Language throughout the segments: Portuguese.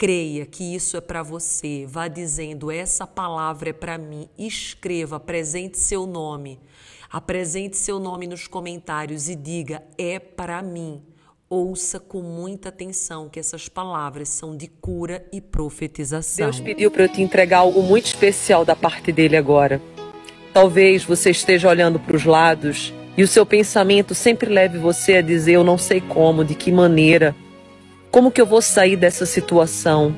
creia que isso é para você. Vá dizendo: essa palavra é para mim. Escreva, apresente seu nome. Apresente seu nome nos comentários e diga: é para mim. Ouça com muita atenção que essas palavras são de cura e profetização. Deus pediu para eu te entregar algo muito especial da parte dele agora. Talvez você esteja olhando para os lados e o seu pensamento sempre leve você a dizer: Eu não sei como, de que maneira, como que eu vou sair dessa situação,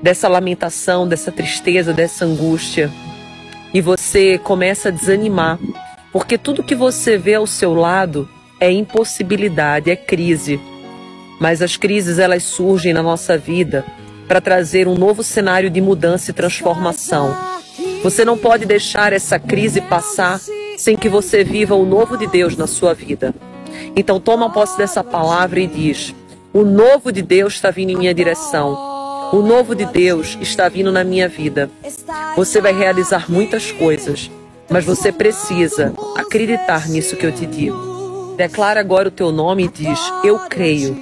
dessa lamentação, dessa tristeza, dessa angústia. E você começa a desanimar, porque tudo que você vê ao seu lado é impossibilidade, é crise. Mas as crises elas surgem na nossa vida para trazer um novo cenário de mudança e transformação. Você não pode deixar essa crise passar sem que você viva o novo de Deus na sua vida. Então toma posse dessa palavra e diz: o novo de Deus está vindo em minha direção. O novo de Deus está vindo na minha vida. Você vai realizar muitas coisas, mas você precisa acreditar nisso que eu te digo. Declara agora o teu nome e diz: Eu creio.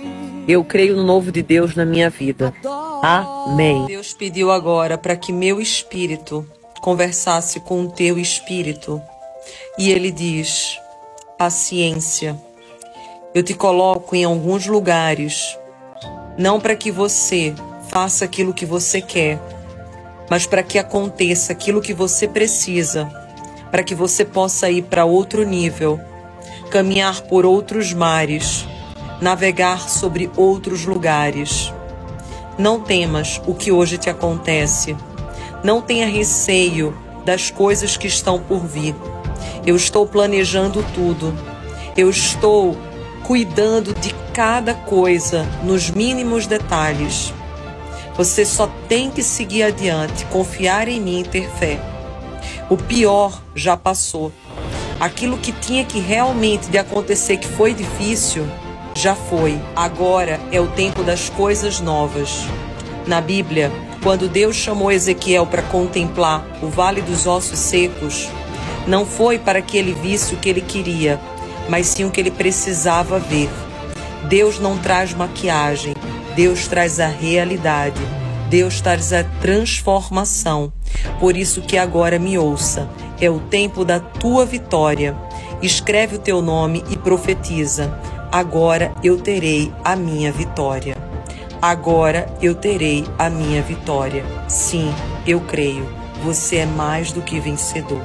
Eu creio no novo de Deus na minha vida. Amém. Deus pediu agora para que meu espírito conversasse com o teu espírito. E ele diz: paciência eu te coloco em alguns lugares, não para que você faça aquilo que você quer, mas para que aconteça aquilo que você precisa, para que você possa ir para outro nível, caminhar por outros mares, navegar sobre outros lugares. Não temas o que hoje te acontece. Não tenha receio das coisas que estão por vir. Eu estou planejando tudo. Eu estou cuidando de cada coisa nos mínimos detalhes. Você só tem que seguir adiante, confiar em mim e ter fé. O pior já passou. Aquilo que tinha que realmente de acontecer que foi difícil, já foi. Agora é o tempo das coisas novas. Na Bíblia, quando Deus chamou Ezequiel para contemplar o vale dos ossos secos, não foi para que ele visse o que ele queria, mas sim o que ele precisava ver. Deus não traz maquiagem, Deus traz a realidade. Deus traz a transformação. Por isso que agora me ouça. É o tempo da tua vitória. Escreve o teu nome e profetiza. Agora eu terei a minha vitória. Agora eu terei a minha vitória. Sim, eu creio. Você é mais do que vencedor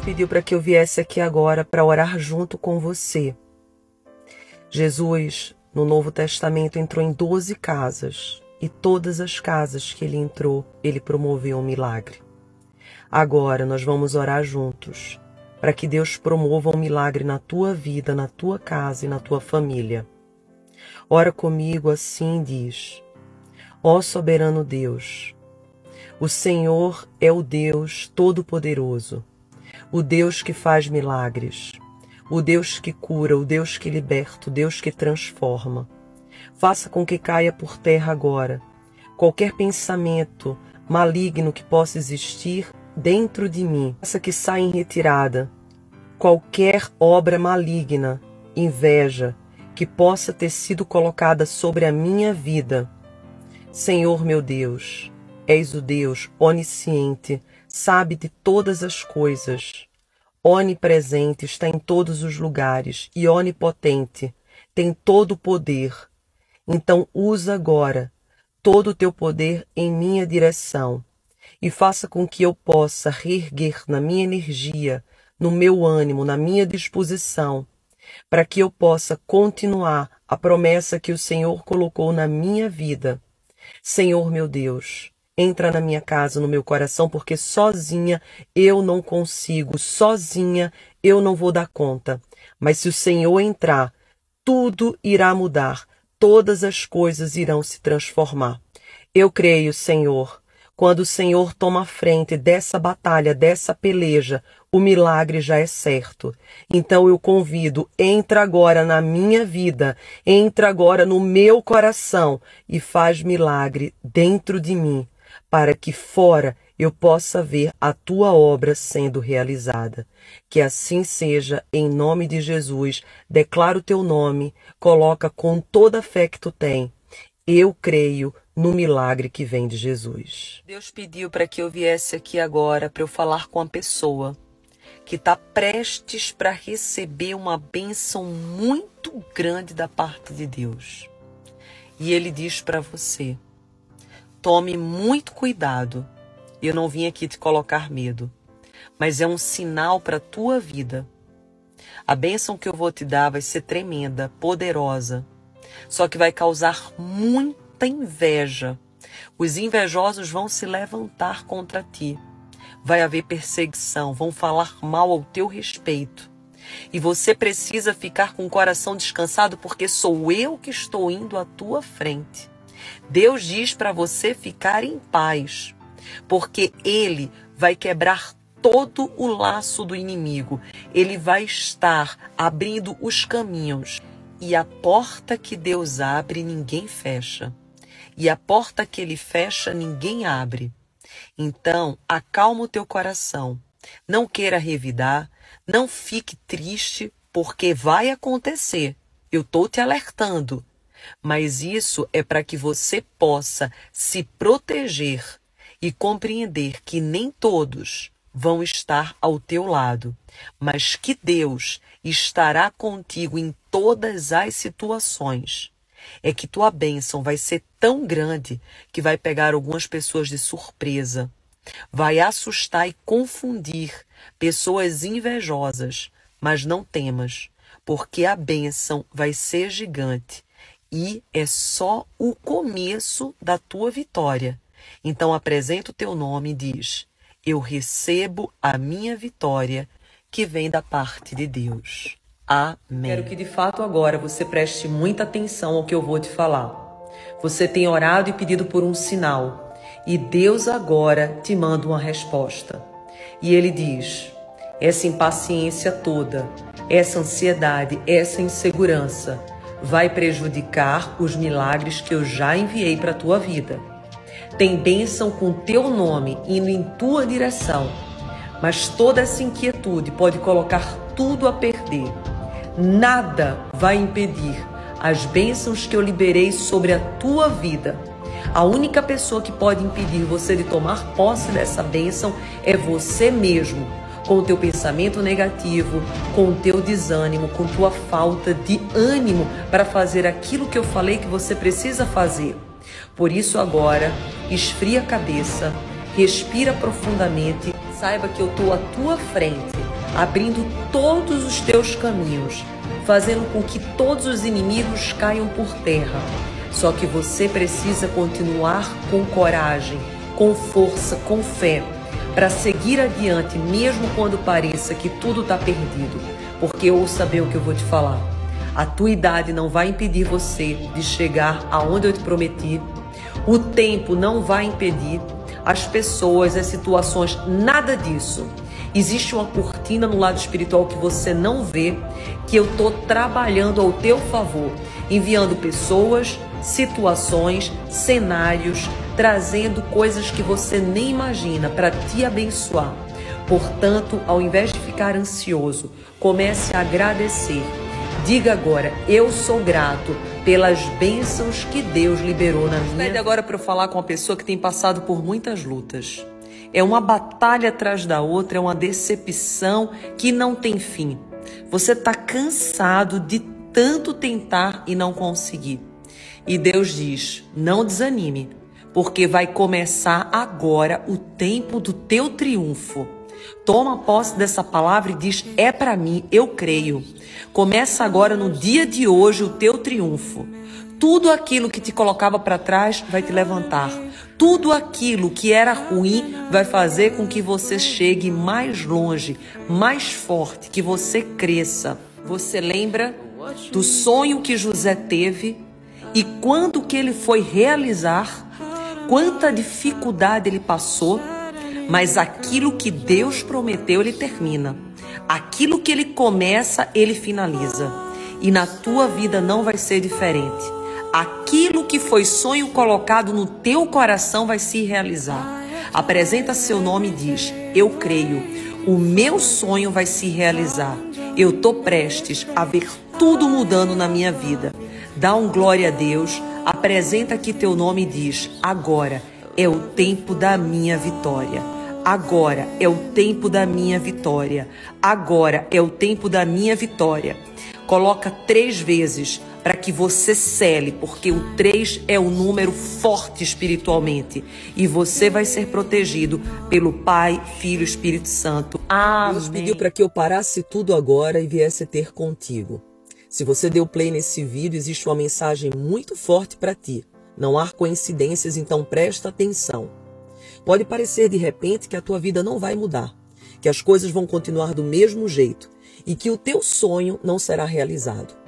pediu para que eu viesse aqui agora para orar junto com você. Jesus, no Novo Testamento, entrou em 12 casas e todas as casas que ele entrou, ele promoveu um milagre. Agora nós vamos orar juntos para que Deus promova um milagre na tua vida, na tua casa e na tua família. Ora comigo assim diz: Ó soberano Deus, o Senhor é o Deus Todo-Poderoso o Deus que faz milagres, o Deus que cura, o Deus que liberta, o Deus que transforma. Faça com que caia por terra agora qualquer pensamento maligno que possa existir dentro de mim. Faça que saia em retirada qualquer obra maligna, inveja, que possa ter sido colocada sobre a minha vida. Senhor meu Deus, és o Deus onisciente, sabe de todas as coisas. Onipresente está em todos os lugares e onipotente, tem todo o poder. Então usa agora todo o teu poder em minha direção e faça com que eu possa reerguer na minha energia, no meu ânimo, na minha disposição, para que eu possa continuar a promessa que o Senhor colocou na minha vida. Senhor meu Deus, entra na minha casa, no meu coração, porque sozinha eu não consigo, sozinha eu não vou dar conta. Mas se o Senhor entrar, tudo irá mudar, todas as coisas irão se transformar. Eu creio, Senhor, Quando o Senhor toma a frente dessa batalha, dessa peleja, o milagre já é certo. Então eu convido, entra agora na minha vida, entra agora no meu coração e faz milagre dentro de mim, para que fora eu possa ver a tua obra sendo realizada. Que assim seja, em nome de Jesus. Declara o teu nome, coloca com toda a fé que tu tem. Eu creio no milagre que vem de Jesus. Deus pediu para que eu viesse aqui agora para eu falar com a pessoa que está prestes para receber uma bênção muito grande da parte de Deus. E Ele diz para você: tome muito cuidado eu não vim aqui te colocar medo, mas é um sinal para a tua vida. A bênção que eu vou te dar vai ser tremenda, poderosa, só que vai causar muita inveja. Os invejosos vão se levantar contra ti. Vai haver perseguição, vão falar mal ao teu respeito. E você precisa ficar com o coração descansado, porque sou eu que estou indo à tua frente. Deus diz para você ficar em paz porque ele vai quebrar todo o laço do inimigo. Ele vai estar abrindo os caminhos. E a porta que Deus abre, ninguém fecha. E a porta que ele fecha, ninguém abre. Então, acalma o teu coração. Não queira revidar, não fique triste, porque vai acontecer. Eu estou te alertando. Mas isso é para que você possa se proteger e compreender que nem todos vão estar ao teu lado, mas que Deus estará contigo em todas as situações. É que tua bênção vai ser tão grande que vai pegar algumas pessoas de surpresa, vai assustar e confundir pessoas invejosas, mas não temas, porque a bênção vai ser gigante e é só o começo da tua vitória. Então apresenta o teu nome e diz: Eu recebo a minha vitória que vem da parte de Deus. Amém. Quero que de fato agora você preste muita atenção ao que eu vou te falar. Você tem orado e pedido por um sinal, e Deus agora te manda uma resposta. E ele diz: essa impaciência toda, essa ansiedade, essa insegurança vai prejudicar os milagres que eu já enviei para a tua vida. Tem bênção com teu nome indo em tua direção, mas toda essa inquietude pode colocar tudo a perder. Nada vai impedir as bênçãos que eu liberei sobre a tua vida. A única pessoa que pode impedir você de tomar posse dessa bênção é você mesmo, com o teu pensamento negativo, com o teu desânimo, com tua falta de ânimo para fazer aquilo que eu falei que você precisa fazer. Por isso, agora, esfria a cabeça, respira profundamente, saiba que eu estou à tua frente, abrindo todos os teus caminhos, fazendo com que todos os inimigos caiam por terra. Só que você precisa continuar com coragem, com força, com fé, para seguir adiante, mesmo quando pareça que tudo está perdido. Porque ouça saber o que eu vou te falar. A tua idade não vai impedir você de chegar aonde eu te prometi. O tempo não vai impedir as pessoas, as situações, nada disso. Existe uma cortina no lado espiritual que você não vê, que eu estou trabalhando ao teu favor, enviando pessoas, situações, cenários, trazendo coisas que você nem imagina para te abençoar. Portanto, ao invés de ficar ansioso, comece a agradecer Diga agora: Eu sou grato pelas bênçãos que Deus liberou na minha vida. agora para eu falar com uma pessoa que tem passado por muitas lutas. É uma batalha atrás da outra, é uma decepção que não tem fim. Você está cansado de tanto tentar e não conseguir. E Deus diz: não desanime, porque vai começar agora o tempo do teu triunfo. Toma posse dessa palavra e diz: É para mim, eu creio. Começa agora no dia de hoje o teu triunfo. Tudo aquilo que te colocava para trás vai te levantar. Tudo aquilo que era ruim vai fazer com que você chegue mais longe, mais forte, que você cresça. Você lembra do sonho que José teve e quando que ele foi realizar? quanta dificuldade ele passou, mas aquilo que Deus prometeu, ele termina. Aquilo que ele começa, ele finaliza. E na tua vida não vai ser diferente. Aquilo que foi sonho colocado no teu coração vai se realizar. Apresenta seu nome e diz: Eu creio, o meu sonho vai se realizar. Eu estou prestes a ver tudo mudando na minha vida. Dá um glória a Deus, apresenta aqui teu nome e diz: Agora é o tempo da minha vitória. Agora é o tempo da minha vitória. Agora é o tempo da minha vitória. Coloca três vezes que você cele, porque o três é um número forte espiritualmente. E você vai ser protegido pelo Pai, Filho e Espírito Santo. Amém. Deus pediu para que eu parasse tudo agora e viesse ter contigo. Se você deu play nesse vídeo, existe uma mensagem muito forte para ti. Não há coincidências, então presta atenção. Pode parecer de repente que a tua vida não vai mudar, que as coisas vão continuar do mesmo jeito e que o teu sonho não será realizado.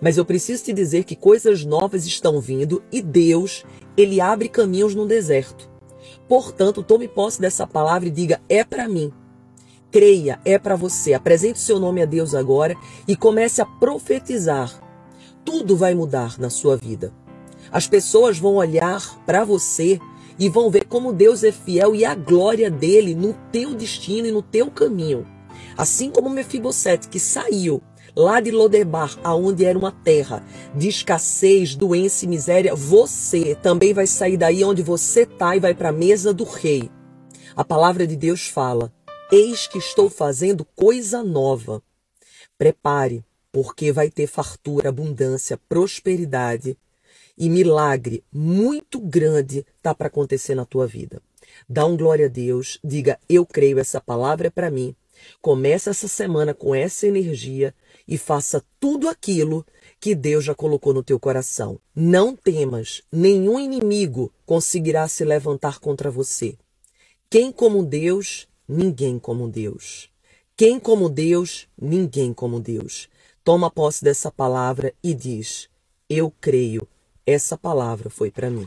Mas eu preciso te dizer que coisas novas estão vindo e Deus, ele abre caminhos no deserto. Portanto, tome posse dessa palavra e diga: é para mim. Creia, é para você. Apresente o seu nome a Deus agora e comece a profetizar. Tudo vai mudar na sua vida. As pessoas vão olhar para você e vão ver como Deus é fiel e a glória dele no teu destino e no teu caminho. Assim como Mefibosete que saiu lá de Lodebar, aonde era uma terra de escassez, doença e miséria, você também vai sair daí onde você está e vai para a mesa do rei. A palavra de Deus fala: Eis que estou fazendo coisa nova. Prepare, porque vai ter fartura, abundância, prosperidade e milagre muito grande tá para acontecer na tua vida. Dá um glória a Deus, diga eu creio, essa palavra é para mim. Começa essa semana com essa energia e faça tudo aquilo que Deus já colocou no teu coração. Não temas, nenhum inimigo conseguirá se levantar contra você. Quem como Deus, ninguém como Deus. Quem como Deus, ninguém como Deus. Toma posse dessa palavra e diz: Eu creio essa palavra foi para mim.